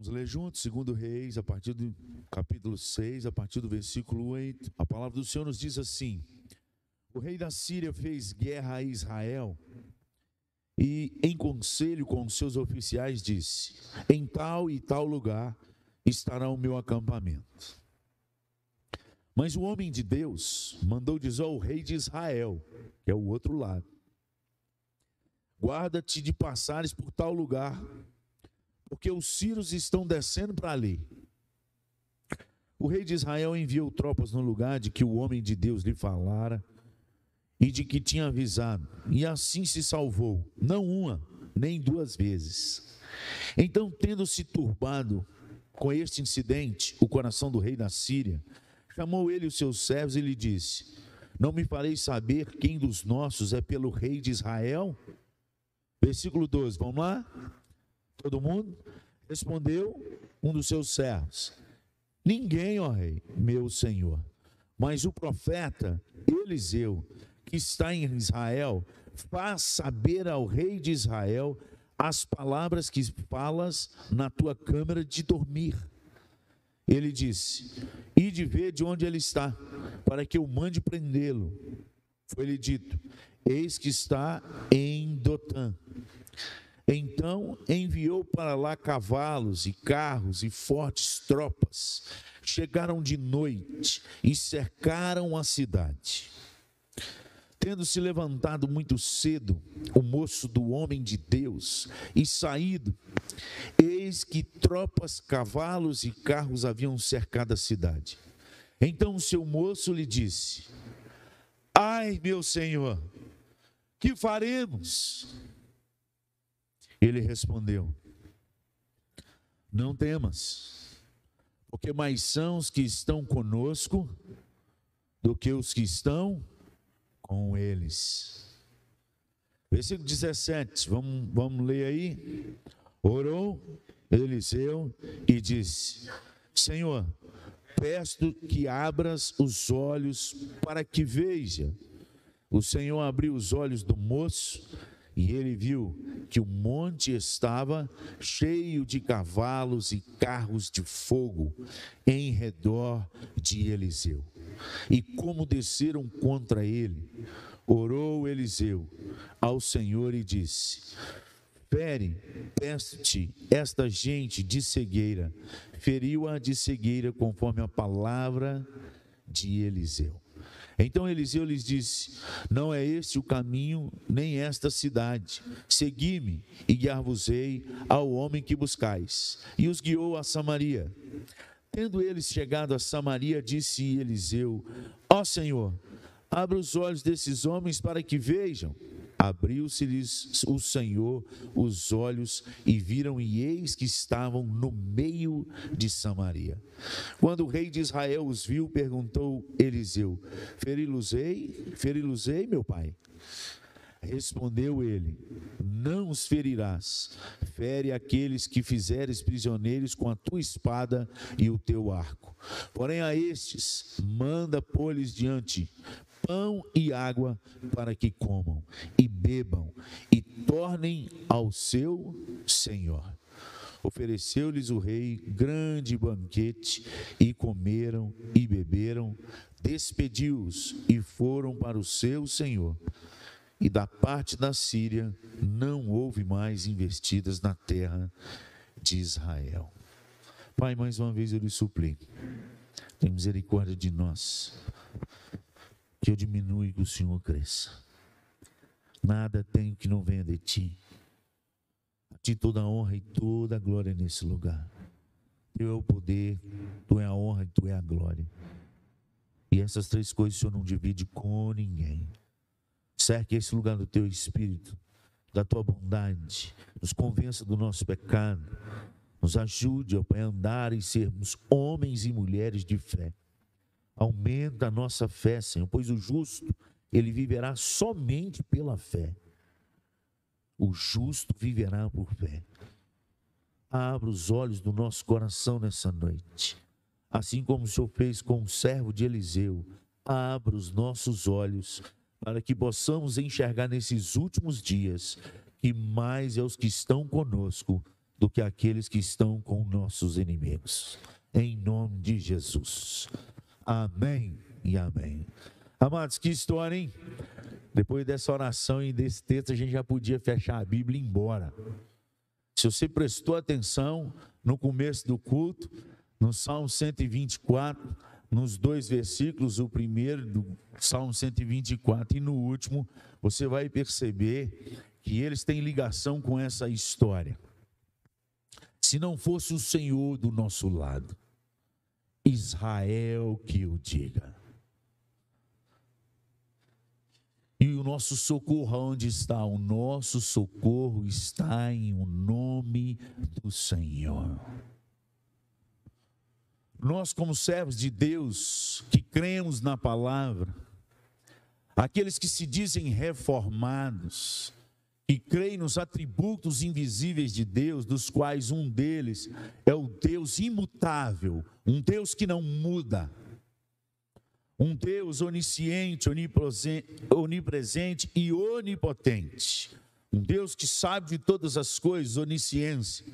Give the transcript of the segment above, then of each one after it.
Vamos ler juntos, segundo Reis, a partir do capítulo 6, a partir do versículo 8. A palavra do Senhor nos diz assim: O rei da Síria fez guerra a Israel e, em conselho com seus oficiais, disse: Em tal e tal lugar estará o meu acampamento. Mas o homem de Deus mandou dizer ao rei de Israel, que é o outro lado: Guarda-te de passares por tal lugar porque os sírios estão descendo para ali. O rei de Israel enviou tropas no lugar de que o homem de Deus lhe falara e de que tinha avisado, e assim se salvou, não uma, nem duas vezes. Então, tendo se turbado com este incidente, o coração do rei da Síria, chamou ele os seus servos e lhe disse: Não me fareis saber quem dos nossos é pelo rei de Israel? Versículo 12, vamos lá? Todo mundo? Respondeu um dos seus servos: Ninguém, ó rei, meu senhor. Mas o profeta Eliseu, que está em Israel, faz saber ao rei de Israel as palavras que falas na tua câmara de dormir. Ele disse: E de ver de onde ele está, para que eu mande prendê-lo. Foi-lhe dito: Eis que está em Dotã. Então enviou para lá cavalos e carros e fortes tropas. Chegaram de noite e cercaram a cidade. Tendo se levantado muito cedo, o moço do homem de Deus, e saído, eis que tropas, cavalos e carros haviam cercado a cidade. Então o seu moço lhe disse: Ai, meu senhor, que faremos? Ele respondeu: Não temas, porque mais são os que estão conosco do que os que estão com eles. Versículo 17, vamos, vamos ler aí. Orou Eliseu e disse: Senhor, peço que abras os olhos para que veja. O Senhor abriu os olhos do moço e ele viu que o monte estava cheio de cavalos e carros de fogo em redor de Eliseu. E como desceram contra ele, orou Eliseu ao Senhor e disse: Fere, peço-te, esta gente de cegueira, feriu-a de cegueira conforme a palavra de Eliseu. Então Eliseu lhes disse: Não é este o caminho, nem esta cidade. Segui-me e guiar-vos-ei ao homem que buscais. E os guiou a Samaria. Tendo eles chegado a Samaria, disse Eliseu: Ó Senhor, abra os olhos desses homens para que vejam. Abriu-se-lhes o Senhor os olhos e viram, e eis que estavam no meio de Samaria. Quando o rei de Israel os viu, perguntou Eliseu: Feri-los-ei, feri-los-ei, meu pai? Respondeu ele: Não os ferirás, fere aqueles que fizeres prisioneiros com a tua espada e o teu arco. Porém, a estes, manda pôr-lhes diante pão e água para que comam e bebam e tornem ao seu senhor. Ofereceu-lhes o rei grande banquete e comeram e beberam, despediu-os e foram para o seu senhor. E da parte da Síria não houve mais investidas na terra de Israel. Pai, mais uma vez eu lhe suplico, tem misericórdia de nós que eu diminua e que o Senhor cresça. Nada tenho que não venha de ti. A ti toda a honra e toda a glória nesse lugar. Teu é o poder, tu é a honra e tu é a glória. E essas três coisas o Senhor não divide com ninguém. Cerque esse lugar do teu espírito, da tua bondade, nos convença do nosso pecado, nos ajude a andar e sermos homens e mulheres de fé Aumenta a nossa fé, Senhor, pois o justo, ele viverá somente pela fé. O justo viverá por fé. Abra os olhos do nosso coração nessa noite. Assim como o Senhor fez com o servo de Eliseu, abra os nossos olhos para que possamos enxergar nesses últimos dias que mais é os que estão conosco do que aqueles que estão com nossos inimigos. Em nome de Jesus. Amém e amém. Amados, que história, hein? Depois dessa oração e desse texto, a gente já podia fechar a Bíblia e ir embora. Se você prestou atenção no começo do culto, no Salmo 124, nos dois versículos, o primeiro do Salmo 124 e no último, você vai perceber que eles têm ligação com essa história. Se não fosse o Senhor do nosso lado, Israel que o diga. E o nosso socorro onde está? O nosso socorro está em o nome do Senhor. Nós, como servos de Deus, que cremos na palavra, aqueles que se dizem reformados, que creem nos atributos invisíveis de Deus, dos quais um deles é o Deus imutável, um Deus que não muda, um Deus onisciente, onipresente e onipotente, um Deus que sabe de todas as coisas, onisciência.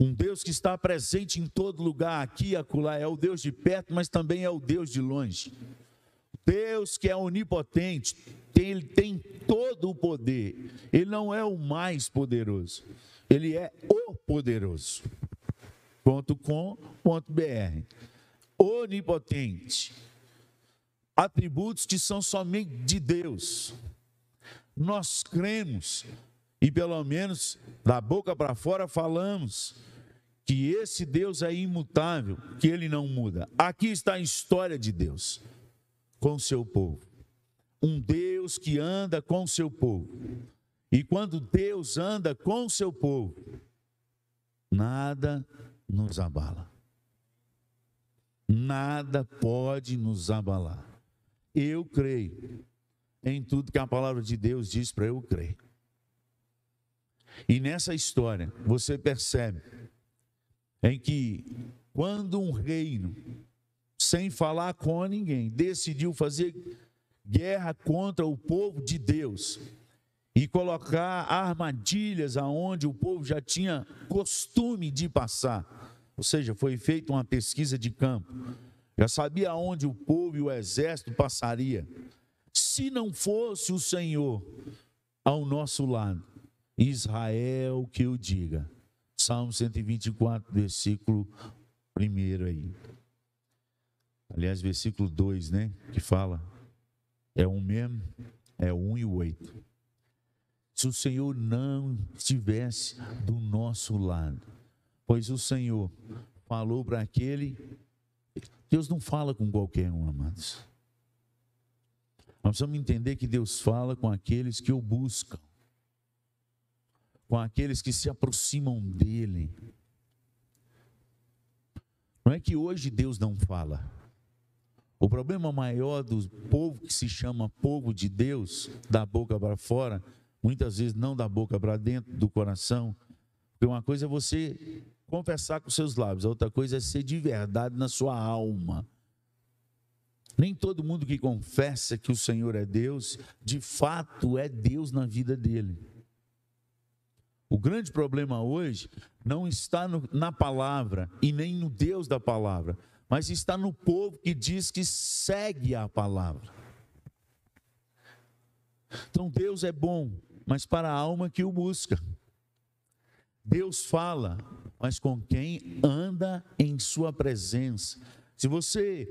Um Deus que está presente em todo lugar, aqui e acolá, é o Deus de perto, mas também é o Deus de longe. Deus que é onipotente, ele tem todo o poder. Ele não é o mais poderoso, ele é o poderoso. Ponto com, ponto br. Onipotente. Atributos que são somente de Deus. Nós cremos e pelo menos da boca para fora falamos que esse Deus é imutável, que ele não muda. Aqui está a história de Deus com seu povo. Um Deus que anda com seu povo. E quando Deus anda com seu povo, nada nos abala. Nada pode nos abalar. Eu creio em tudo que a palavra de Deus diz para eu crer. E nessa história, você percebe em que quando um reino, sem falar com ninguém, decidiu fazer guerra contra o povo de Deus e colocar armadilhas aonde o povo já tinha costume de passar. Ou seja, foi feita uma pesquisa de campo. Já sabia aonde o povo e o exército passaria. Se não fosse o Senhor ao nosso lado, Israel que o diga. Salmo 124, versículo 1 aí. Aliás, versículo 2, né? Que fala, é um mesmo, é um e oito. Se o Senhor não estivesse do nosso lado, pois o Senhor falou para aquele, Deus não fala com qualquer um, amados. Nós precisamos entender que Deus fala com aqueles que o buscam com aqueles que se aproximam dele. Não é que hoje Deus não fala. O problema maior do povo que se chama povo de Deus, da boca para fora, muitas vezes não da boca para dentro do coração, porque uma coisa é você confessar com seus lábios, a outra coisa é ser de verdade na sua alma. Nem todo mundo que confessa que o Senhor é Deus, de fato é Deus na vida dele. O grande problema hoje não está no, na palavra e nem no Deus da palavra, mas está no povo que diz que segue a palavra. Então Deus é bom, mas para a alma que o busca. Deus fala, mas com quem anda em sua presença. Se você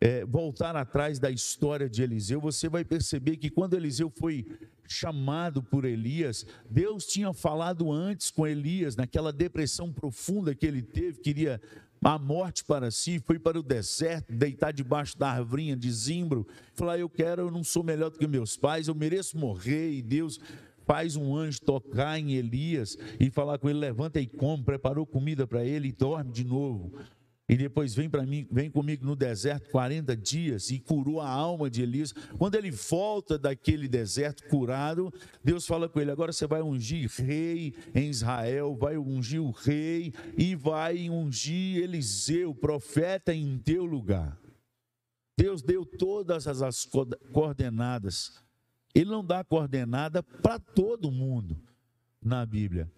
é, voltar atrás da história de Eliseu, você vai perceber que quando Eliseu foi chamado por Elias, Deus tinha falado antes com Elias, naquela depressão profunda que ele teve, queria a morte para si, foi para o deserto, deitar debaixo da arvrinha de zimbro, falar: Eu quero, eu não sou melhor do que meus pais, eu mereço morrer, e Deus faz um anjo tocar em Elias e falar com ele: levanta e come, preparou comida para ele e dorme de novo. E depois vem para mim, vem comigo no deserto 40 dias e curou a alma de Elias. Quando ele volta daquele deserto curado, Deus fala com ele: agora você vai ungir rei em Israel, vai ungir o rei e vai ungir Eliseu, profeta em teu lugar. Deus deu todas as coordenadas. Ele não dá coordenada para todo mundo na Bíblia.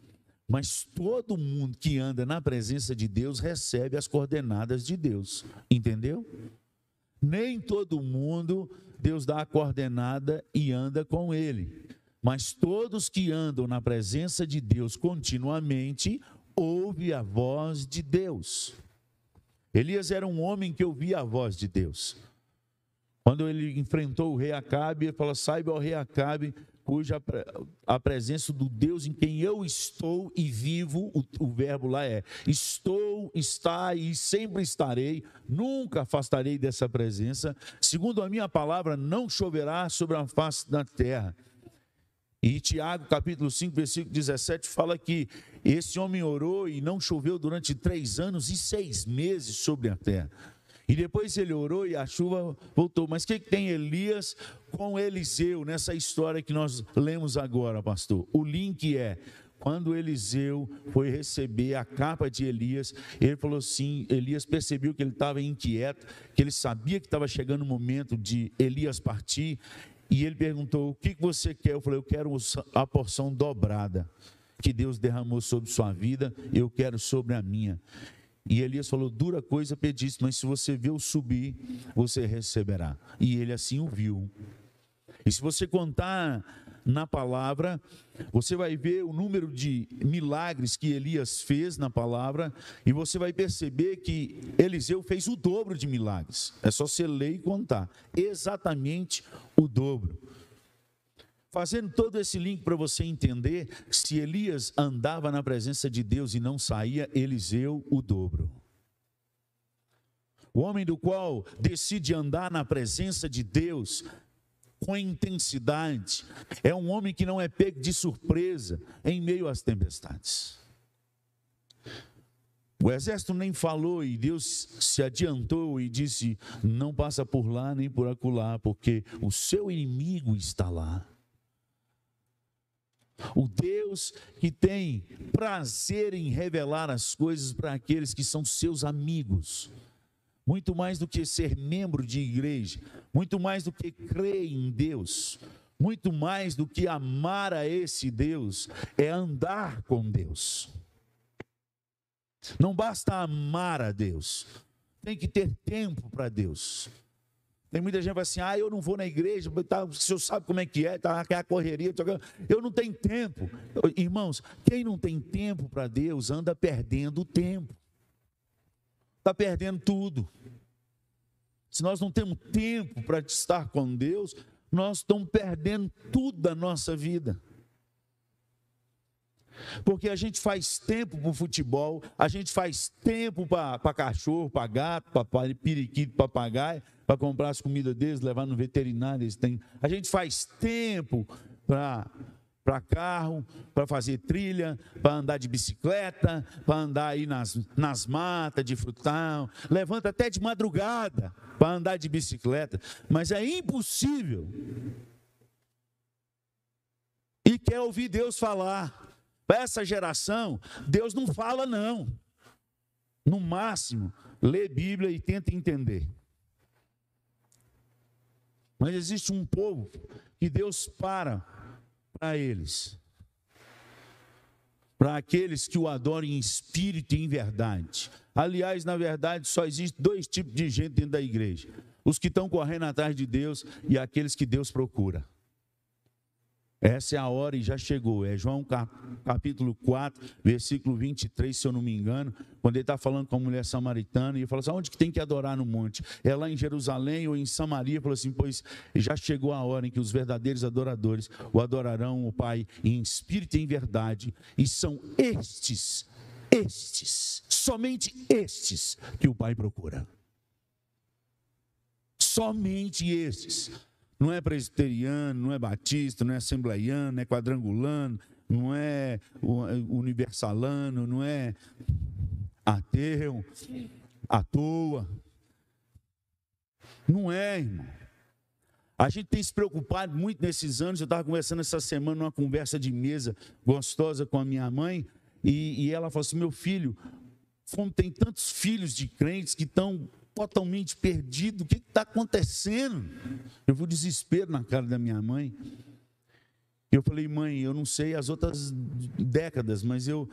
Mas todo mundo que anda na presença de Deus recebe as coordenadas de Deus. Entendeu? Nem todo mundo Deus dá a coordenada e anda com ele. Mas todos que andam na presença de Deus continuamente ouvem a voz de Deus. Elias era um homem que ouvia a voz de Deus. Quando ele enfrentou o rei Acabe, ele falou: Saiba, o rei Acabe, cuja a presença do Deus em quem eu estou e vivo, o, o, verbo lá é estou, está e sempre estarei, nunca afastarei dessa presença. Segundo a minha palavra, não choverá sobre a face da terra. E Tiago, capítulo 5, versículo 17, fala que esse homem orou e não choveu durante três anos e seis meses sobre a terra. E depois ele orou e a chuva voltou. Mas o que, que tem Elias com Eliseu nessa história que nós lemos agora, pastor? O link é quando Eliseu foi receber a capa de Elias, ele falou assim: Elias percebeu que ele estava inquieto, que ele sabia que estava chegando o momento de Elias partir, e ele perguntou: O que você quer? Eu falei: Eu quero a porção dobrada que Deus derramou sobre sua vida, eu quero sobre a minha. E Elias falou: dura coisa pediste, mas se você viu subir, você receberá. E ele assim o viu. E se você contar na palavra, você vai ver o número de milagres que Elias fez na palavra, e você vai perceber que Eliseu fez o dobro de milagres. É só você ler e contar. Exatamente o dobro. Fazendo todo esse link para você entender, se Elias andava na presença de Deus e não saía, Eliseu o dobro. O homem do qual decide andar na presença de Deus com intensidade é um homem que não é pego de surpresa em meio às tempestades. O exército nem falou e Deus se adiantou e disse: Não passa por lá nem por acolá, porque o seu inimigo está lá. O Deus que tem prazer em revelar as coisas para aqueles que são seus amigos. Muito mais do que ser membro de igreja, muito mais do que crer em Deus, muito mais do que amar a esse Deus, é andar com Deus. Não basta amar a Deus, tem que ter tempo para Deus. Tem muita gente que fala assim: ah, eu não vou na igreja, tá, o senhor sabe como é que é, tá, é a correria. Eu não tenho tempo. Irmãos, quem não tem tempo para Deus anda perdendo tempo, está perdendo tudo. Se nós não temos tempo para estar com Deus, nós estamos perdendo tudo da nossa vida. Porque a gente faz tempo para o futebol, a gente faz tempo para cachorro, para gato, para periquito, papagaio, para comprar as comidas deles, levar no veterinário. Eles têm. A gente faz tempo para carro, para fazer trilha, para andar de bicicleta, para andar aí nas, nas matas de frutão, levanta até de madrugada para andar de bicicleta, mas é impossível. E quer ouvir Deus falar. Para essa geração, Deus não fala, não. No máximo, lê Bíblia e tenta entender. Mas existe um povo que Deus para para eles. Para aqueles que o adoram em espírito e em verdade. Aliás, na verdade, só existe dois tipos de gente dentro da igreja: os que estão correndo atrás de Deus e aqueles que Deus procura. Essa é a hora e já chegou. É João capítulo 4, versículo 23, se eu não me engano, quando ele está falando com a mulher samaritana, e ele fala assim: onde que tem que adorar no monte? É lá em Jerusalém ou em Samaria? Ele falou assim: pois já chegou a hora em que os verdadeiros adoradores o adorarão o Pai em espírito e em verdade, e são estes, estes, somente estes que o Pai procura. Somente estes. Não é presbiteriano, não é batista, não é assembleiano, não é quadrangulano, não é universalano, não é ateu, à toa. Não é, irmão. A gente tem se preocupado muito nesses anos. Eu estava conversando essa semana numa conversa de mesa gostosa com a minha mãe, e, e ela falou assim: meu filho, como tem tantos filhos de crentes que estão totalmente perdido. O que está acontecendo? Eu vou desespero na cara da minha mãe. Eu falei, mãe, eu não sei as outras décadas, mas eu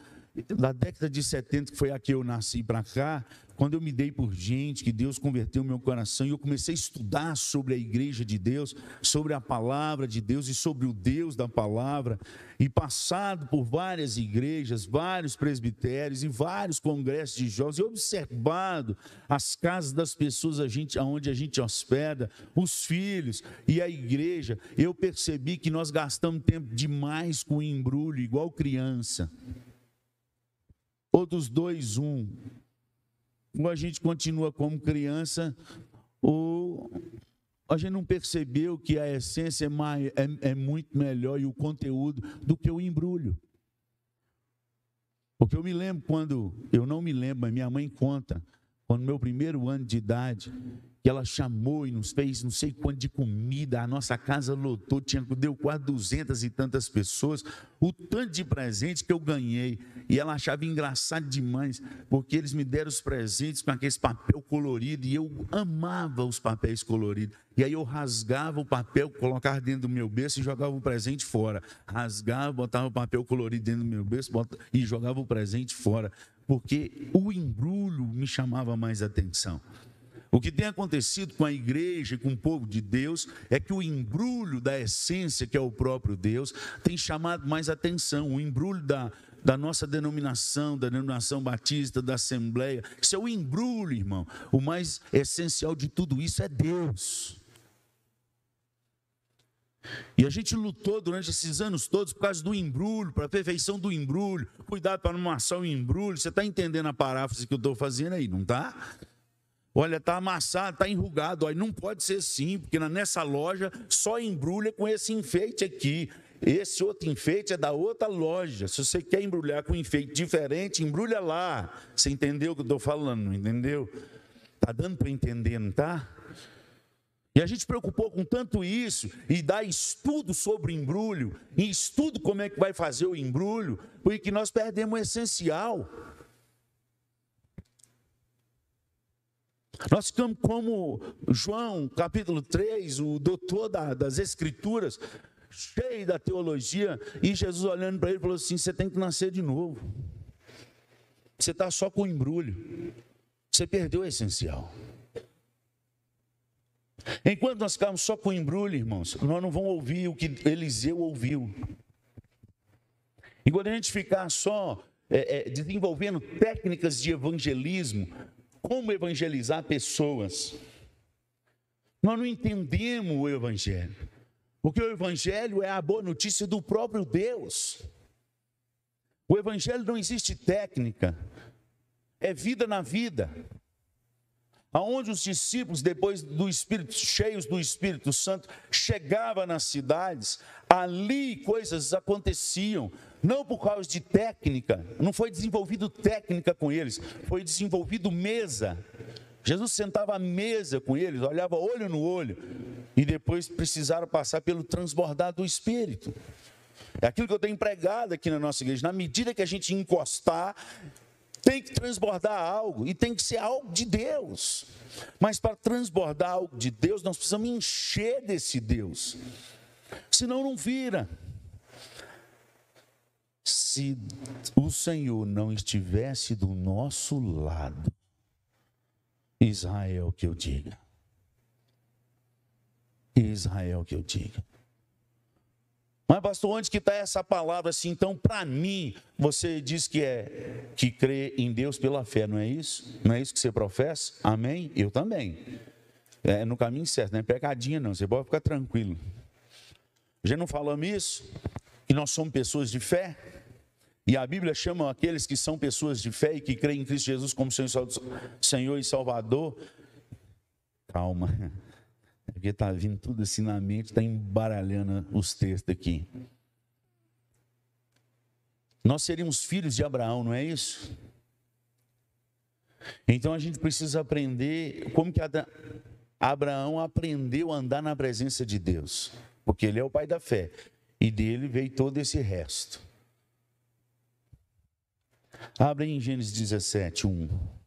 da década de 70, que foi a que eu nasci para cá, quando eu me dei por gente, que Deus converteu meu coração e eu comecei a estudar sobre a igreja de Deus, sobre a palavra de Deus e sobre o Deus da palavra, e passado por várias igrejas, vários presbitérios e vários congressos de jovens, e observado as casas das pessoas a gente, onde a gente hospeda, os filhos e a igreja, eu percebi que nós gastamos tempo demais com embrulho, igual criança ou dos dois, um. Ou a gente continua como criança, ou a gente não percebeu que a essência é, mais, é, é muito melhor e o conteúdo do que o embrulho. Porque eu me lembro quando, eu não me lembro, mas minha mãe conta, quando meu primeiro ano de idade, que ela chamou e nos fez não sei quanto de comida, a nossa casa lotou, tinha, deu quase duzentas e tantas pessoas, o tanto de presente que eu ganhei, e ela achava engraçado demais, porque eles me deram os presentes com aquele papel colorido, e eu amava os papéis coloridos, e aí eu rasgava o papel, colocava dentro do meu berço e jogava o presente fora, rasgava, botava o papel colorido dentro do meu berço e jogava o presente fora, porque o embrulho me chamava mais atenção. O que tem acontecido com a igreja e com o povo de Deus é que o embrulho da essência, que é o próprio Deus, tem chamado mais atenção. O embrulho da, da nossa denominação, da denominação batista, da Assembleia. Isso é o embrulho, irmão. O mais essencial de tudo isso é Deus. E a gente lutou durante esses anos todos por causa do embrulho, para a perfeição do embrulho. Cuidado para não amassar o embrulho. Você está entendendo a paráfrase que eu estou fazendo aí, não está? Olha, está amassado, está enrugado. Olha, não pode ser assim, porque nessa loja só embrulha com esse enfeite aqui. Esse outro enfeite é da outra loja. Se você quer embrulhar com um enfeite diferente, embrulha lá. Você entendeu o que eu estou falando? Entendeu? Está dando para entender, não está? E a gente preocupou com tanto isso e dá estudo sobre embrulho, e estudo como é que vai fazer o embrulho, porque nós perdemos o essencial. Nós ficamos como João, capítulo 3, o doutor das Escrituras, cheio da teologia, e Jesus olhando para ele falou assim: Você tem que nascer de novo. Você está só com o embrulho. Você perdeu o essencial. Enquanto nós ficarmos só com o embrulho, irmãos, nós não vamos ouvir o que Eliseu ouviu. Enquanto a gente ficar só é, é, desenvolvendo técnicas de evangelismo, como evangelizar pessoas. Nós não entendemos o Evangelho, porque o Evangelho é a boa notícia do próprio Deus. O Evangelho não existe técnica, é vida na vida. Aonde os discípulos, depois do Espírito, cheios do Espírito Santo, chegavam nas cidades, ali coisas aconteciam, não por causa de técnica, não foi desenvolvido técnica com eles, foi desenvolvido mesa. Jesus sentava à mesa com eles, olhava olho no olho, e depois precisaram passar pelo transbordar do Espírito. É aquilo que eu tenho empregado aqui na nossa igreja. Na medida que a gente encostar, tem que transbordar algo, e tem que ser algo de Deus. Mas para transbordar algo de Deus, nós precisamos encher desse Deus. Senão não vira se o Senhor não estivesse do nosso lado, Israel que eu diga. Israel que eu diga. Mas pastor, onde que está essa palavra assim? Então, para mim, você diz que é que crê em Deus pela fé, não é isso? Não é isso que você professa? Amém? Eu também. É no caminho certo, não é pegadinha não, você pode ficar tranquilo. Já não falamos isso? Que nós somos pessoas de fé? E a Bíblia chama aqueles que são pessoas de fé e que creem em Cristo Jesus como Senhor e Salvador. Calma, porque está vindo tudo assim na mente, está embaralhando os textos aqui. Nós seríamos filhos de Abraão, não é isso? Então a gente precisa aprender como que Abraão aprendeu a andar na presença de Deus, porque ele é o pai da fé e dele veio todo esse resto. Abre em Gênesis 17, 1.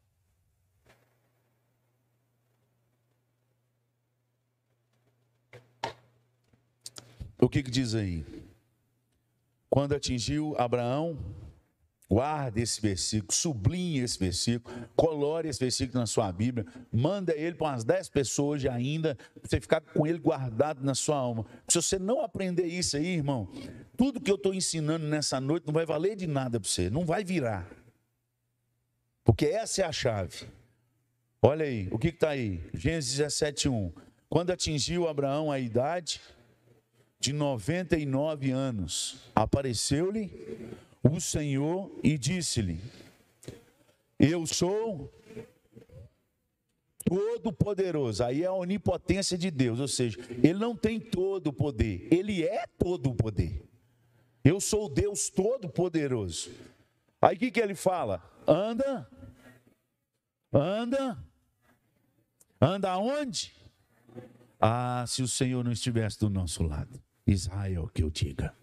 O que, que diz aí? quando atingiu Abraão, guarde esse versículo, sublinhe esse versículo, colore esse versículo na sua Bíblia, manda ele para umas 10 pessoas hoje ainda, você ficar com ele guardado na sua alma. Se você não aprender isso aí, irmão, tudo que eu estou ensinando nessa noite não vai valer de nada para você, não vai virar. Porque essa é a chave. Olha aí, o que está aí? Gênesis 17, 1. Quando atingiu Abraão a idade de 99 anos, apareceu-lhe o Senhor e disse-lhe: Eu sou todo-poderoso. Aí é a onipotência de Deus, ou seja, ele não tem todo o poder, ele é todo o poder. Eu sou Deus todo-poderoso. Aí o que, que ele fala? Anda, anda, anda aonde? Ah, se o Senhor não estivesse do nosso lado, Israel, que eu diga.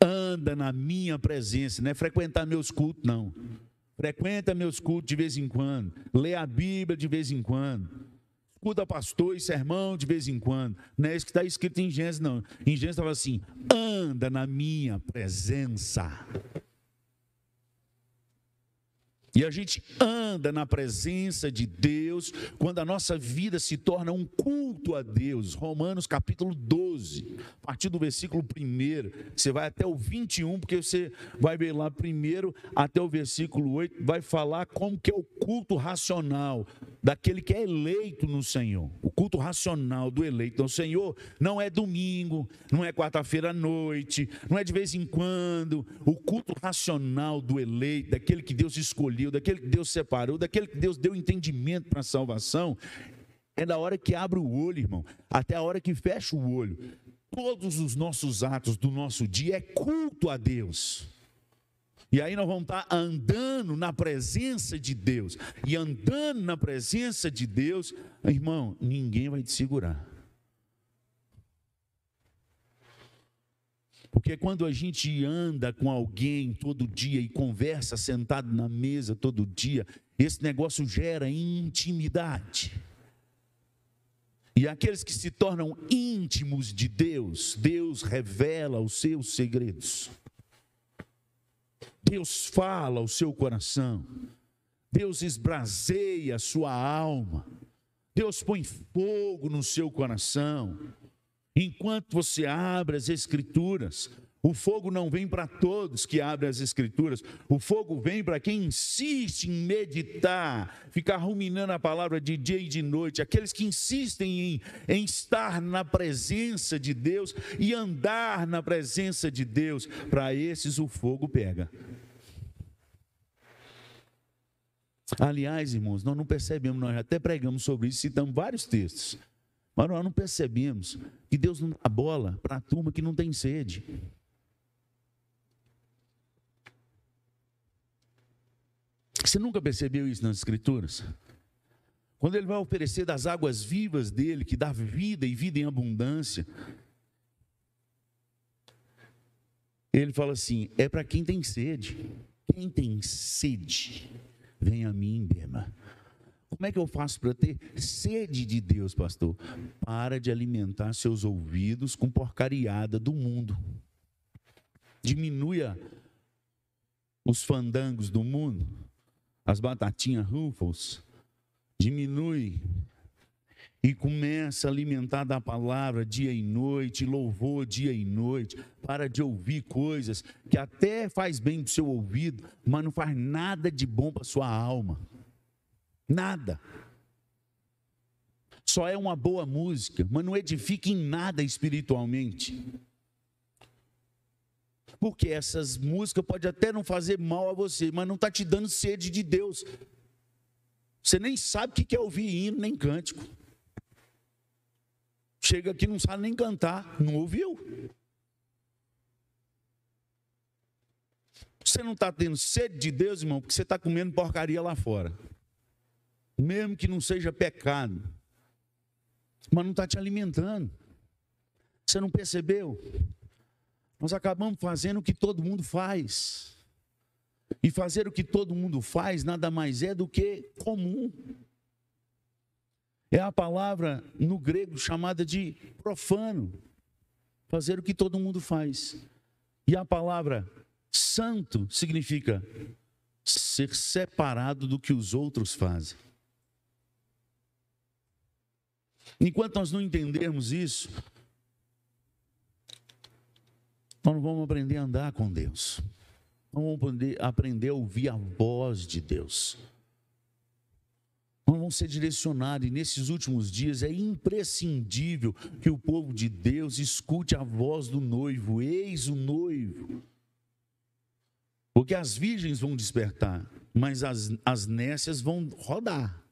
Anda na minha presença, não é frequentar meus cultos, não. Frequenta meus cultos de vez em quando. Lê a Bíblia de vez em quando. Escuta pastor e sermão de vez em quando. Não é isso que está escrito em Gênesis, não. Em Gênesis estava assim: anda na minha presença. E a gente anda na presença de Deus quando a nossa vida se torna um culto a Deus. Romanos capítulo 12, a partir do versículo 1, você vai até o 21, porque você vai ver lá primeiro até o versículo 8, vai falar como que é o culto racional daquele que é eleito no Senhor. O culto racional do eleito no Senhor não é domingo, não é quarta-feira à noite, não é de vez em quando. O culto racional do eleito, daquele que Deus escolheu daquele que Deus separou, daquele que Deus deu entendimento para a salvação, é da hora que abre o olho, irmão, até a hora que fecha o olho. Todos os nossos atos do nosso dia é culto a Deus. E aí nós vamos estar andando na presença de Deus. E andando na presença de Deus, irmão, ninguém vai te segurar. Porque quando a gente anda com alguém todo dia e conversa sentado na mesa todo dia, esse negócio gera intimidade. E aqueles que se tornam íntimos de Deus, Deus revela os seus segredos. Deus fala ao seu coração. Deus esbraseia a sua alma. Deus põe fogo no seu coração. Enquanto você abre as Escrituras, o fogo não vem para todos que abrem as Escrituras, o fogo vem para quem insiste em meditar, ficar ruminando a palavra de dia e de noite, aqueles que insistem em, em estar na presença de Deus e andar na presença de Deus, para esses o fogo pega. Aliás, irmãos, nós não percebemos, nós até pregamos sobre isso, citamos vários textos. Mas nós não percebemos que Deus não dá bola para a turma que não tem sede. Você nunca percebeu isso nas Escrituras? Quando ele vai oferecer das águas vivas dele, que dá vida e vida em abundância, ele fala assim: é para quem tem sede. Quem tem sede, vem a mim, beba. Como é que eu faço para ter sede de Deus, pastor? Para de alimentar seus ouvidos com porcariada do mundo. Diminua os fandangos do mundo, as batatinhas Ruffles. Diminui e começa a alimentar da palavra dia e noite, louvor dia e noite. Para de ouvir coisas que até faz bem para o seu ouvido, mas não faz nada de bom para sua alma. Nada. Só é uma boa música, mas não edifica em nada espiritualmente. Porque essas músicas podem até não fazer mal a você, mas não está te dando sede de Deus. Você nem sabe o que é ouvir hino nem cântico. Chega aqui não sabe nem cantar, não ouviu. Você não está tendo sede de Deus, irmão, porque você está comendo porcaria lá fora mesmo que não seja pecado, mas não está te alimentando. Você não percebeu? Nós acabamos fazendo o que todo mundo faz. E fazer o que todo mundo faz nada mais é do que comum. É a palavra no grego chamada de profano. fazer o que todo mundo faz. E a palavra santo significa ser separado do que os outros fazem. Enquanto nós não entendermos isso, nós não vamos aprender a andar com Deus. Nós vamos aprender, aprender a ouvir a voz de Deus. Nós vamos ser direcionados, e nesses últimos dias é imprescindível que o povo de Deus escute a voz do noivo, eis o noivo. Porque as virgens vão despertar, mas as, as nécias vão rodar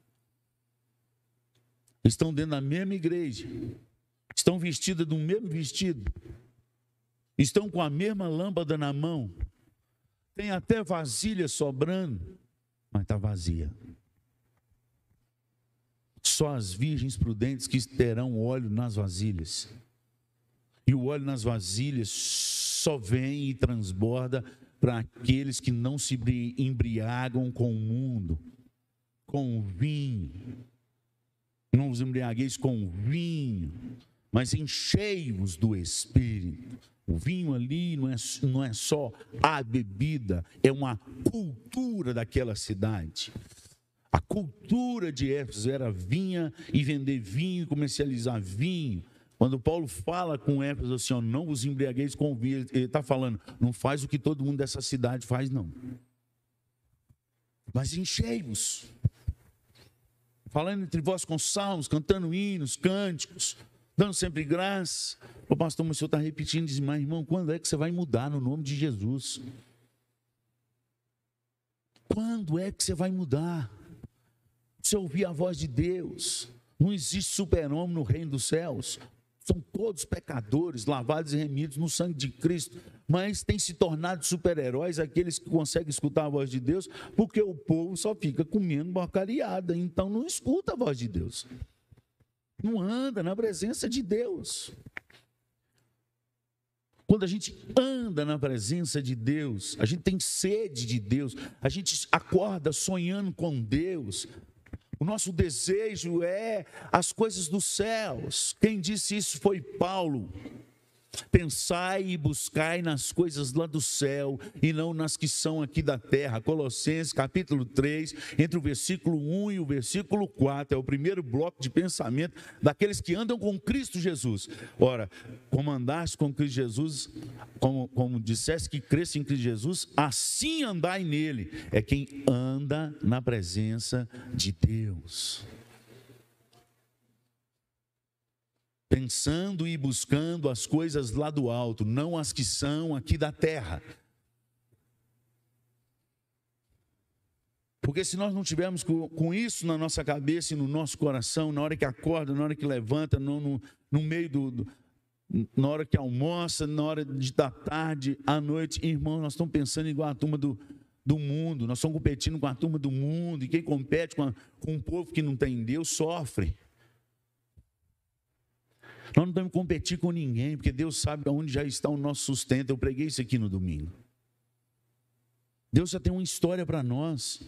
estão dentro da mesma igreja, estão vestidas do mesmo vestido, estão com a mesma lâmpada na mão, tem até vasilha sobrando, mas está vazia. Só as virgens prudentes que terão óleo nas vasilhas. E o óleo nas vasilhas só vem e transborda para aqueles que não se embriagam com o mundo, com o vinho não vos embriagueis com vinho, mas enchei-vos do Espírito. O vinho ali não é, não é só a bebida, é uma cultura daquela cidade. A cultura de Éfeso era vinha e vender vinho, comercializar vinho. Quando Paulo fala com Éfeso assim, ó, não vos embriagueis com vinho, ele está falando, não faz o que todo mundo dessa cidade faz, não. Mas enchei-vos falando entre vós com salmos, cantando hinos, cânticos, dando sempre graça. O pastor, mas o senhor está repetindo, diz, mas irmão, quando é que você vai mudar no nome de Jesus? Quando é que você vai mudar? Você ouvir a voz de Deus. Não existe super-homem no reino dos céus. São todos pecadores, lavados e remidos no sangue de Cristo mas têm se tornado super-heróis aqueles que conseguem escutar a voz de Deus, porque o povo só fica comendo porcariada, então não escuta a voz de Deus. Não anda na presença de Deus. Quando a gente anda na presença de Deus, a gente tem sede de Deus, a gente acorda sonhando com Deus. O nosso desejo é as coisas dos céus. Quem disse isso foi Paulo. Pensai e buscai nas coisas lá do céu e não nas que são aqui da terra. Colossenses capítulo 3, entre o versículo 1 e o versículo 4, é o primeiro bloco de pensamento daqueles que andam com Cristo Jesus. Ora, como andaste com Cristo Jesus, como, como disseste que cresce em Cristo Jesus, assim andai nele. É quem anda na presença de Deus. Pensando e buscando as coisas lá do alto, não as que são aqui da terra. Porque se nós não tivermos com, isso na nossa cabeça e no nosso coração, na hora que acorda, na hora que levanta, no, no, no meio do, do, na hora que almoça, na hora de, da tarde, à noite, irmão, nós estamos pensando igual a turma do, do mundo, nós estamos competindo com a turma do mundo, e quem compete com, a, com um povo que não tem Deus sofre. Nós não temos que competir com ninguém, porque Deus sabe onde já está o nosso sustento. Eu preguei isso aqui no domingo. Deus já tem uma história para nós.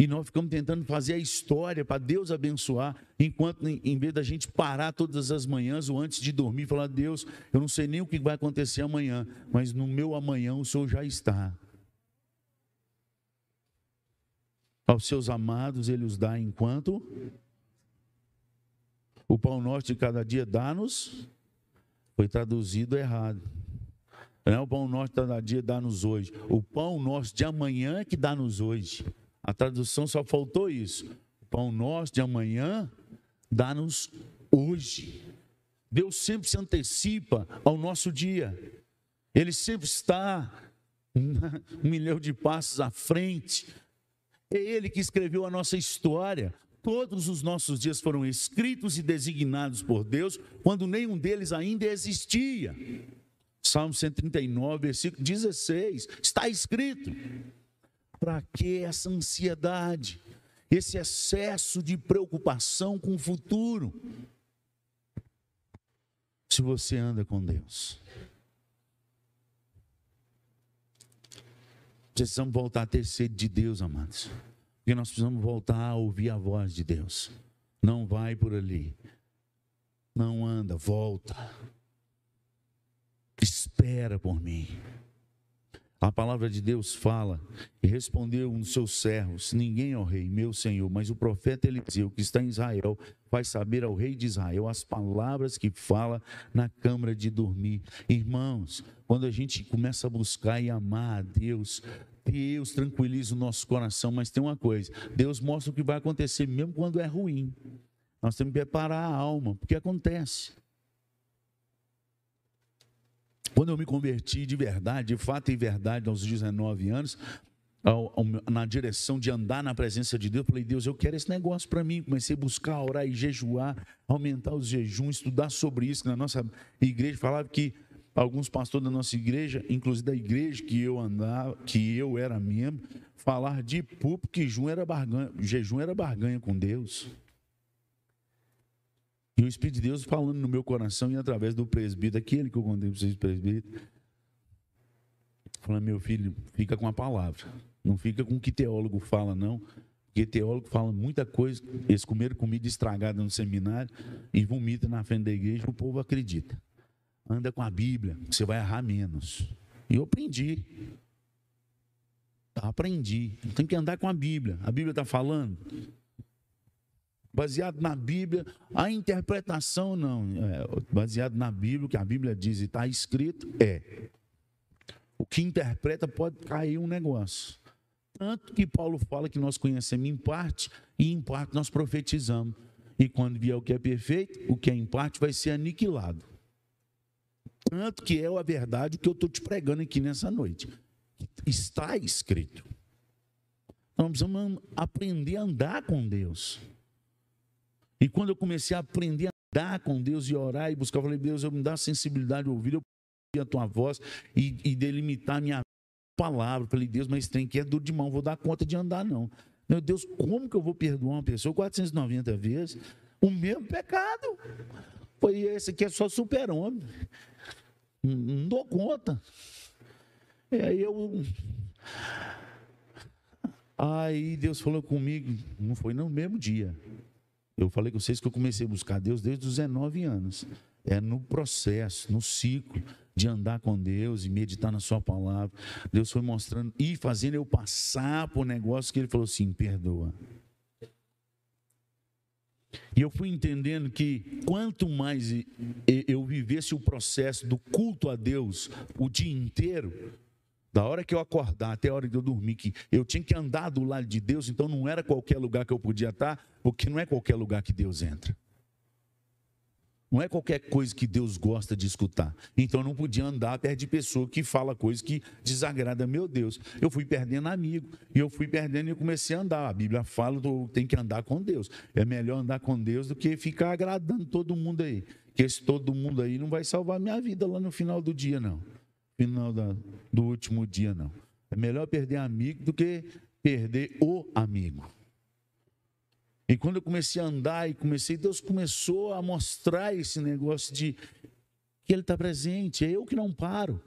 E nós ficamos tentando fazer a história para Deus abençoar, enquanto em vez da gente parar todas as manhãs ou antes de dormir, falar: Deus, eu não sei nem o que vai acontecer amanhã, mas no meu amanhã o Senhor já está. Aos seus amados ele os dá enquanto o pão nosso de cada dia dá-nos, foi traduzido errado. Não é o pão nosso de cada dia dá-nos hoje. O pão nosso de amanhã é que dá-nos hoje. A tradução só faltou isso. O pão nosso de amanhã dá-nos hoje. Deus sempre se antecipa ao nosso dia. Ele sempre está um milhão de passos à frente. É Ele que escreveu a nossa história todos os nossos dias foram escritos e designados por Deus, quando nenhum deles ainda existia. Salmo 139, versículo 16, está escrito. Para que essa ansiedade, esse excesso de preocupação com o futuro? Se você anda com Deus. Precisamos voltar a ter sede de Deus, amados. Porque nós precisamos voltar a ouvir a voz de Deus. Não vai por ali. Não anda, volta. Espera por mim. A palavra de Deus fala, e respondeu um dos seus servos: Ninguém, ó rei, meu senhor, mas o profeta Eliseu, que está em Israel, faz saber ao rei de Israel as palavras que fala na câmara de dormir. Irmãos, quando a gente começa a buscar e amar a Deus, Deus tranquiliza o nosso coração, mas tem uma coisa: Deus mostra o que vai acontecer, mesmo quando é ruim. Nós temos que preparar a alma, porque acontece. Quando eu me converti de verdade, de fato e verdade, aos 19 anos, ao, ao, na direção de andar na presença de Deus, falei, Deus, eu quero esse negócio para mim. Comecei a buscar, orar e jejuar, aumentar os jejuns, estudar sobre isso. Na nossa igreja falava que alguns pastores da nossa igreja, inclusive da igreja que eu andava, que eu era membro, falar de público que jejum era barganha, jejum era barganha com Deus. E o Espírito de Deus falando no meu coração e através do presbítero, aquele que eu contei para vocês, presbítero, falando, meu filho, fica com a palavra. Não fica com o que teólogo fala, não. Porque teólogo fala muita coisa. Eles comeram comida estragada no seminário e vomita na frente da igreja, o povo acredita. Anda com a Bíblia, você vai errar menos. E eu aprendi. Aprendi. Tem que andar com a Bíblia. A Bíblia está falando baseado na Bíblia, a interpretação não, é, baseado na Bíblia, o que a Bíblia diz e está escrito, é. O que interpreta pode cair um negócio. Tanto que Paulo fala que nós conhecemos em parte e em parte nós profetizamos. E quando vier o que é perfeito, o que é em parte vai ser aniquilado. Tanto que é a verdade que eu estou te pregando aqui nessa noite. Está escrito. Nós precisamos aprender a andar com Deus. E quando eu comecei a aprender a andar com Deus e orar e buscar, eu falei, Deus, eu me dá sensibilidade de ouvir, eu ouvir a tua voz e, e delimitar minha palavra. Eu falei, Deus, mas tem que é duro de mão, vou dar conta de andar, não. Meu Deus, como que eu vou perdoar uma pessoa 490 vezes? O mesmo pecado. Foi esse aqui é só super-homem. Não, não dou conta. E aí eu. Aí Deus falou comigo, não foi no mesmo dia. Eu falei com vocês que eu comecei a buscar Deus desde os 19 anos. É no processo, no ciclo de andar com Deus e meditar na Sua palavra. Deus foi mostrando e fazendo eu passar por negócio que Ele falou assim: perdoa. E eu fui entendendo que quanto mais eu vivesse o processo do culto a Deus o dia inteiro, da hora que eu acordar até a hora que eu dormir, que eu tinha que andar do lado de Deus, então não era qualquer lugar que eu podia estar, porque não é qualquer lugar que Deus entra. Não é qualquer coisa que Deus gosta de escutar. Então eu não podia andar perto de pessoa que fala coisas que desagrada meu Deus. Eu fui perdendo amigo, e eu fui perdendo e comecei a andar. A Bíblia fala que tem que andar com Deus. É melhor andar com Deus do que ficar agradando todo mundo aí. Que esse todo mundo aí não vai salvar minha vida lá no final do dia, não final da, do último dia, não. É melhor perder amigo do que perder o amigo. E quando eu comecei a andar e comecei, Deus começou a mostrar esse negócio de que Ele está presente, é eu que não paro.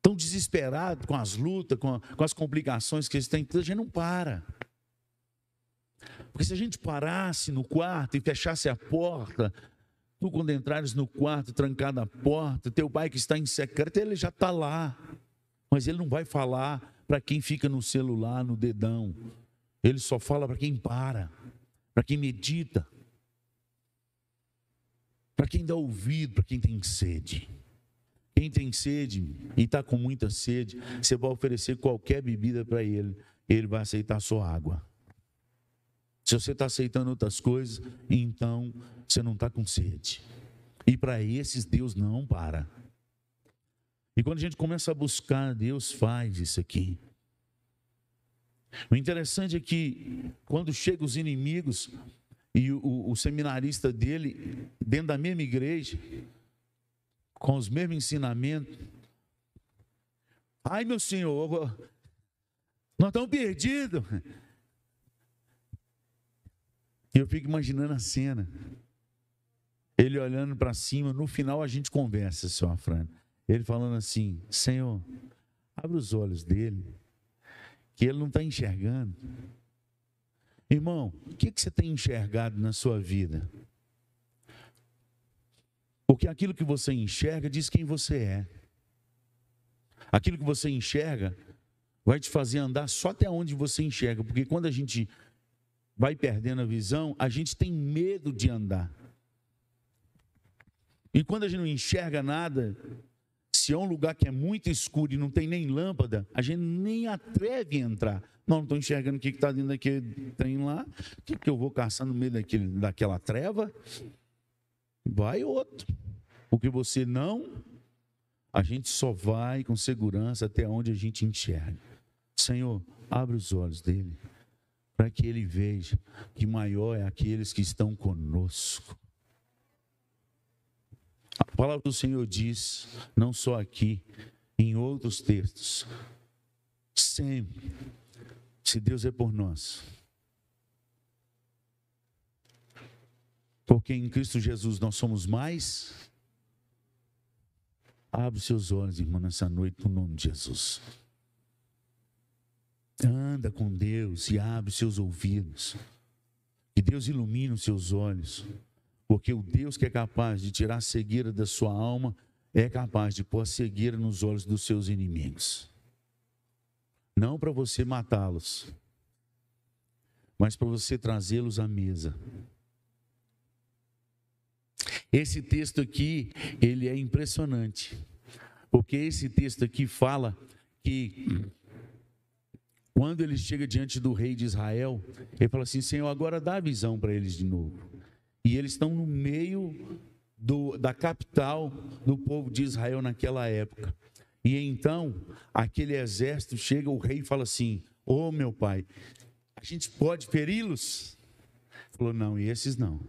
Tão desesperado com as lutas, com, a, com as complicações que eles têm, a gente não para. Porque se a gente parasse no quarto e fechasse a porta, Tu, quando entrares no quarto, trancada a porta, teu pai que está em secreto, ele já está lá. Mas ele não vai falar para quem fica no celular, no dedão. Ele só fala para quem para, para quem medita, para quem dá ouvido, para quem tem sede. Quem tem sede e está com muita sede, você vai oferecer qualquer bebida para ele, ele vai aceitar só água. Se você está aceitando outras coisas, então você não está com sede. E para esses, Deus não para. E quando a gente começa a buscar, Deus faz isso aqui. O interessante é que quando chegam os inimigos e o, o, seminarista dele, dentro da mesma igreja, com os mesmos ensinamentos, ai meu senhor, nós estamos perdidos. E eu fico imaginando a cena. Ele olhando para cima, no final a gente conversa, senhor Afrânio. Ele falando assim: Senhor, abre os olhos dele, que ele não está enxergando. Irmão, o que, que você tem enxergado na sua vida? Porque aquilo que você enxerga diz quem você é. Aquilo que você enxerga vai te fazer andar só até onde você enxerga, porque quando a gente vai perdendo a visão, a gente tem medo de andar. E quando a gente não enxerga nada, se é um lugar que é muito escuro e não tem nem lâmpada, a gente nem atreve a entrar. Não, não estou enxergando o que está dentro daquele trem lá. O que, que eu vou caçar no meio daquele, daquela treva? Vai outro. Porque você não, a gente só vai com segurança até onde a gente enxerga. Senhor, abre os olhos dele, para que ele veja que maior é aqueles que estão conosco. A palavra do Senhor diz, não só aqui, em outros textos, sempre, se Deus é por nós, porque em Cristo Jesus nós somos mais. Abre seus olhos, irmão, nessa noite, no nome de Jesus. Anda com Deus e abre seus ouvidos. Que Deus ilumine os seus olhos porque o Deus que é capaz de tirar a cegueira da sua alma é capaz de pôr a cegueira nos olhos dos seus inimigos. Não para você matá-los, mas para você trazê-los à mesa. Esse texto aqui, ele é impressionante, porque esse texto aqui fala que quando ele chega diante do rei de Israel, ele fala assim: Senhor, agora dá visão para eles de novo. E eles estão no meio do, da capital do povo de Israel naquela época. E então, aquele exército chega, o rei fala assim: Ô oh, meu pai, a gente pode feri-los? Falou: Não, e esses não.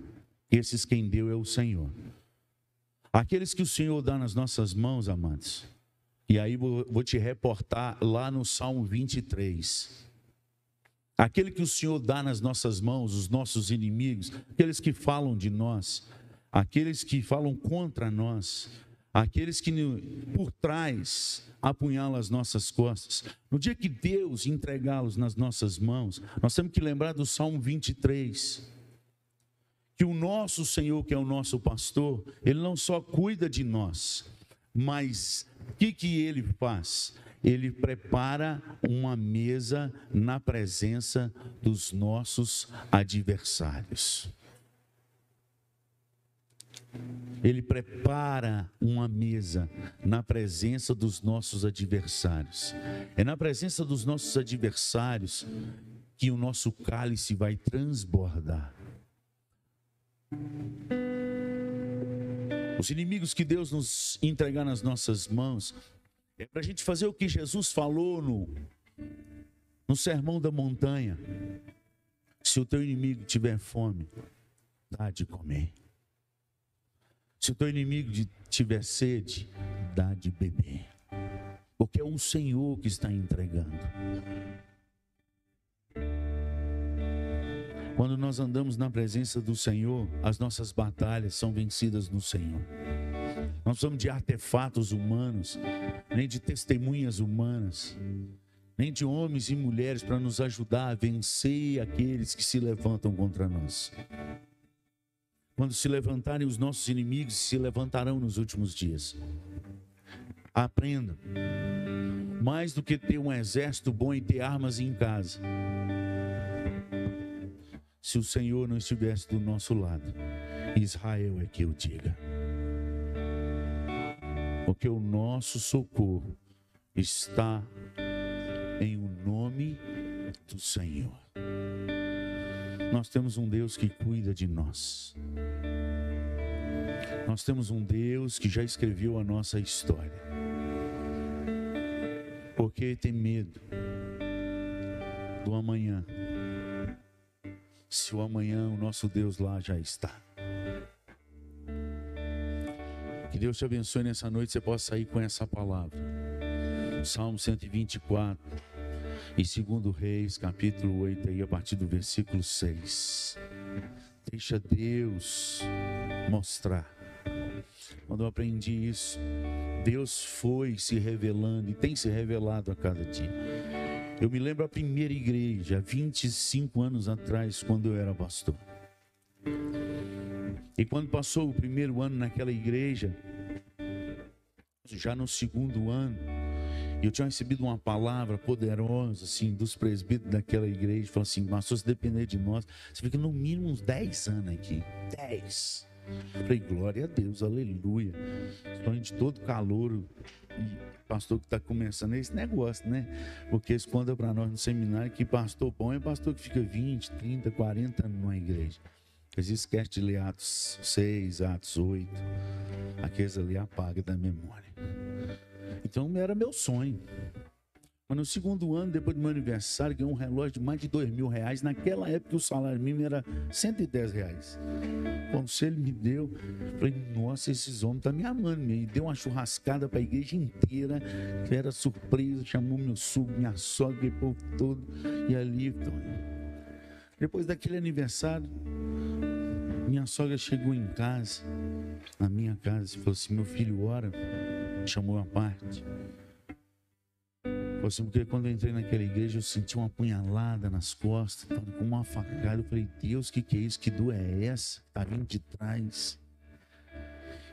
Esses quem deu é o Senhor. Aqueles que o Senhor dá nas nossas mãos, amantes. E aí vou, vou te reportar lá no Salmo 23. Aquele que o Senhor dá nas nossas mãos, os nossos inimigos, aqueles que falam de nós, aqueles que falam contra nós, aqueles que por trás apunhalam as nossas costas. No dia que Deus entregá-los nas nossas mãos, nós temos que lembrar do Salmo 23. Que o nosso Senhor, que é o nosso pastor, ele não só cuida de nós, mas o que, que ele faz? ele prepara uma mesa na presença dos nossos adversários. Ele prepara uma mesa na presença dos nossos adversários. É na presença dos nossos adversários que o nosso cálice vai transbordar. Os inimigos que Deus nos entregar nas nossas mãos, é para a gente fazer o que Jesus falou no, no Sermão da Montanha. Se o teu inimigo tiver fome, dá de comer. Se o teu inimigo tiver sede, dá de beber. Porque é o Senhor que está entregando. Quando nós andamos na presença do Senhor, as nossas batalhas são vencidas no Senhor. Não somos de artefatos humanos, nem de testemunhas humanas, nem de homens e mulheres para nos ajudar a vencer aqueles que se levantam contra nós. Quando se levantarem os nossos inimigos, se levantarão nos últimos dias. Aprenda. Mais do que ter um exército bom e ter armas em casa. Se o Senhor não estivesse do nosso lado, Israel é que eu diga porque o nosso socorro está em o nome do Senhor. Nós temos um Deus que cuida de nós. Nós temos um Deus que já escreveu a nossa história. Porque tem medo do amanhã. Se o amanhã o nosso Deus lá já está. Que Deus te abençoe nessa noite, você possa sair com essa palavra. Salmo 124 e segundo Reis, capítulo 8, aí, a partir do versículo 6. Deixa Deus mostrar. Quando eu aprendi isso, Deus foi se revelando e tem se revelado a cada dia. Eu me lembro a primeira igreja, 25 anos atrás, quando eu era pastor. E quando passou o primeiro ano naquela igreja, já no segundo ano, eu tinha recebido uma palavra poderosa, assim, dos presbíteros daquela igreja, falou assim, mas se depender de nós, você fica no mínimo uns 10 anos aqui. 10. Falei, glória a Deus, aleluia. Sonho de todo calor. E pastor que está começando esse negócio, né? Porque eles contam para nós no seminário que pastor bom é pastor que fica 20, 30, 40 anos numa igreja. Eles esquecem de ler Atos 6, Atos 8. Aqueles ali apaga da memória. Então era meu sonho. Mas no segundo ano, depois do meu aniversário, ganhei um relógio de mais de dois mil reais. Naquela época o salário mínimo era 110 reais. O conselho me deu. Falei, nossa, esses homens estão tá me amando. E deu uma churrascada para a igreja inteira, que era surpresa. Chamou meu sogro, minha sogra, o povo todo. E ali, então, depois daquele aniversário, minha sogra chegou em casa, na minha casa, e falou assim: meu filho, ora. Chamou a parte. Assim, porque quando eu entrei naquela igreja, eu senti uma punhalada nas costas, com uma facada. Eu falei, Deus, o que, que é isso? Que dor é essa? Tá vindo de trás.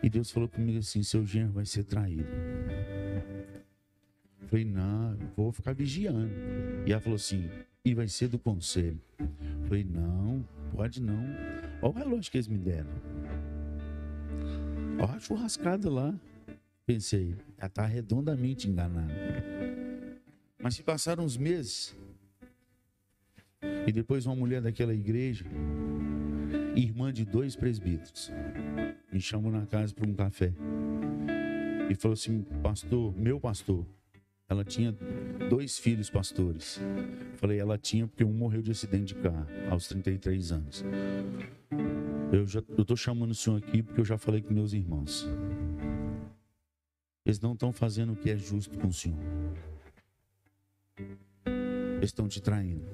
E Deus falou comigo assim: seu genro vai ser traído. Eu falei, não, vou ficar vigiando. E ela falou assim: e vai ser do conselho. Eu falei, não, pode não. Olha o relógio que eles me deram. Olha a churrascada lá. Pensei, ela está redondamente enganada. Mas se passaram uns meses, e depois uma mulher daquela igreja, irmã de dois presbíteros, me chamou na casa para um café. E falou assim: Pastor, meu pastor. Ela tinha dois filhos pastores. Falei, ela tinha porque um morreu de acidente de carro aos 33 anos. Eu já eu tô chamando o senhor aqui porque eu já falei com meus irmãos. Eles não estão fazendo o que é justo com o senhor. Eles estão te traindo.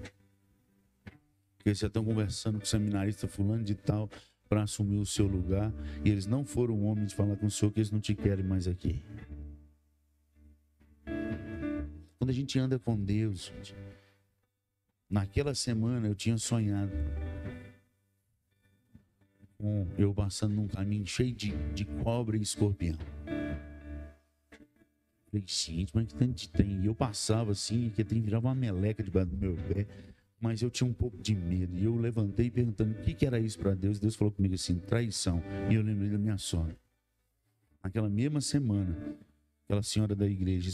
Porque já estão conversando com o seminarista fulano de tal para assumir o seu lugar. E eles não foram homens de falar com o senhor que eles não te querem mais aqui. Quando a gente anda com Deus, naquela semana eu tinha sonhado com eu passando num caminho cheio de, de cobra e escorpião. Falei, gente, mas que tanto de trem. E eu passava assim, que tem virava uma meleca debaixo do meu pé. Mas eu tinha um pouco de medo. E eu levantei perguntando o que, que era isso para Deus. Deus falou comigo assim: traição. E eu lembrei da minha sogra. Naquela mesma semana, aquela senhora da igreja,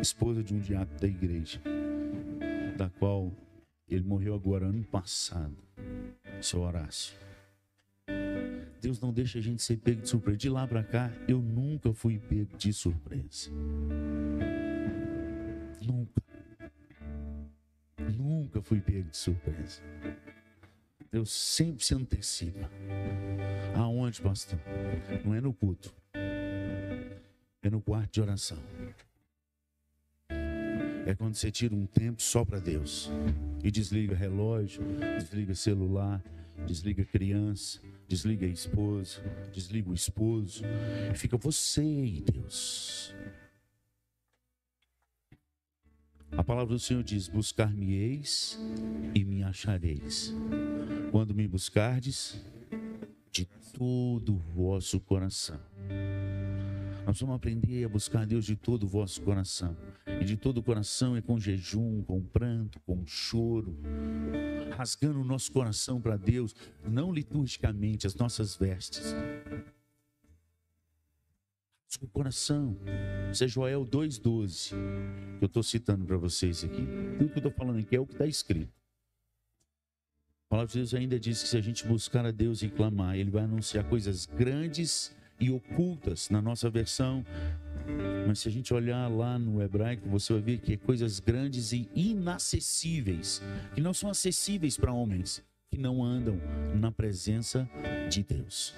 esposa de um diácono da igreja, da qual ele morreu agora ano passado, seu Horácio. Deus não deixa a gente ser pego de surpresa. De lá para cá, eu nunca fui pego de surpresa. Nunca. Nunca fui pego de surpresa. Deus sempre se antecipa. Aonde, pastor? Não é no culto. É no quarto de oração. É quando você tira um tempo só para Deus. E desliga relógio, desliga celular, desliga criança, desliga a esposa, desliga o esposo, fica você e Deus. A palavra do Senhor diz: Buscar-me-eis e me achareis. Quando me buscardes, de todo o vosso coração. Nós vamos aprender a buscar Deus de todo o vosso coração. E de todo o coração é com jejum, com pranto, com choro, rasgando o nosso coração para Deus, não liturgicamente, as nossas vestes. O coração. Isso é Joel 2,12, que eu estou citando para vocês aqui. Tudo que eu estou falando aqui é o que está escrito. A palavra de Deus ainda diz que se a gente buscar a Deus e clamar, Ele vai anunciar coisas grandes e ocultas na nossa versão. Mas se a gente olhar lá no hebraico, você vai ver que é coisas grandes e inacessíveis, que não são acessíveis para homens que não andam na presença de Deus.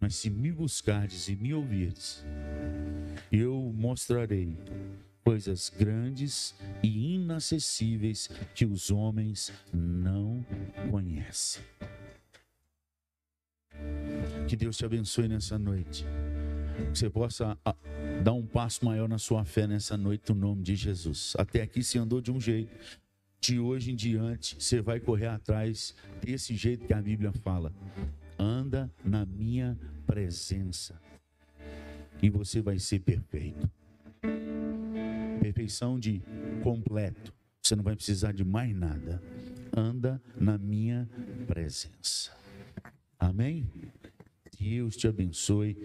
Mas se me buscardes e me ouvirdes, eu mostrarei coisas grandes e inacessíveis que os homens não conhecem. Que Deus te abençoe nessa noite. Que você possa ah, dar um passo maior na sua fé nessa noite, no nome de Jesus. Até aqui você andou de um jeito. De hoje em diante, você vai correr atrás desse jeito que a Bíblia fala. anda na minha presença e você vai ser perfeito. Perfeição de completo. Você não vai precisar de mais nada. Anda na minha presença. Amém? Deus te abençoe.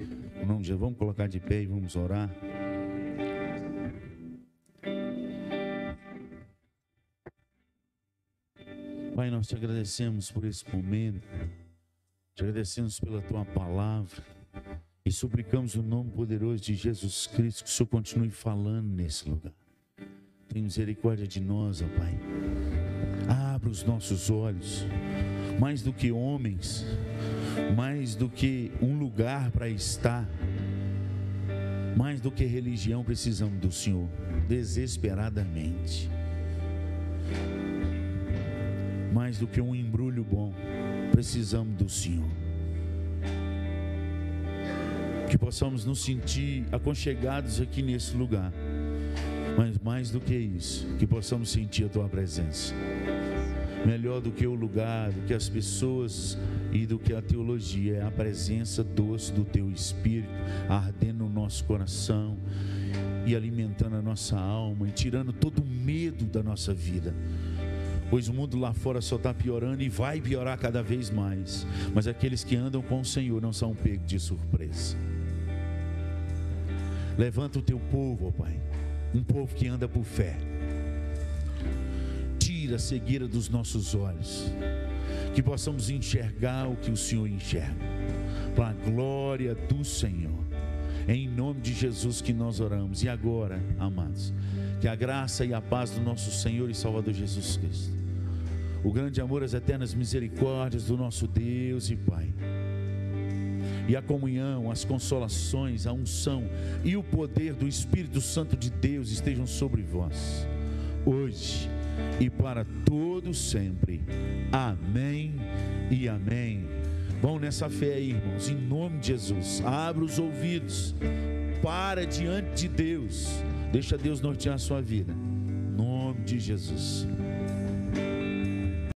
Nome de vamos colocar de pé e vamos orar. Pai, nós te agradecemos por esse momento. Te agradecemos pela tua palavra. E suplicamos o nome poderoso de Jesus Cristo que o Senhor continue falando nesse lugar. Tem misericórdia de nós, ó Pai. Abra os nossos olhos. Mais do que homens, mais do que um lugar para estar, mais do que religião, precisamos do Senhor, desesperadamente. Mais do que um embrulho bom, precisamos do Senhor. Que possamos nos sentir aconchegados aqui nesse lugar. Mas mais do que isso, que possamos sentir a tua presença. Melhor do que o lugar, do que as pessoas e do que a teologia, é a presença doce do teu Espírito ardendo no nosso coração e alimentando a nossa alma e tirando todo o medo da nossa vida pois o mundo lá fora só está piorando e vai piorar cada vez mais. Mas aqueles que andam com o Senhor não são pegos de surpresa. Levanta o teu povo, ó Pai, um povo que anda por fé. A cegueira dos nossos olhos, que possamos enxergar o que o Senhor enxerga, para a glória do Senhor. Em nome de Jesus que nós oramos. E agora, amados, que a graça e a paz do nosso Senhor e Salvador Jesus Cristo o grande amor, as eternas misericórdias do nosso Deus e Pai. E a comunhão, as consolações, a unção e o poder do Espírito Santo de Deus estejam sobre vós, hoje e para todos sempre. Amém e amém. Vão nessa fé aí, irmãos, em nome de Jesus. Abra os ouvidos, para diante de Deus, deixa Deus nortear a sua vida. Em nome de Jesus.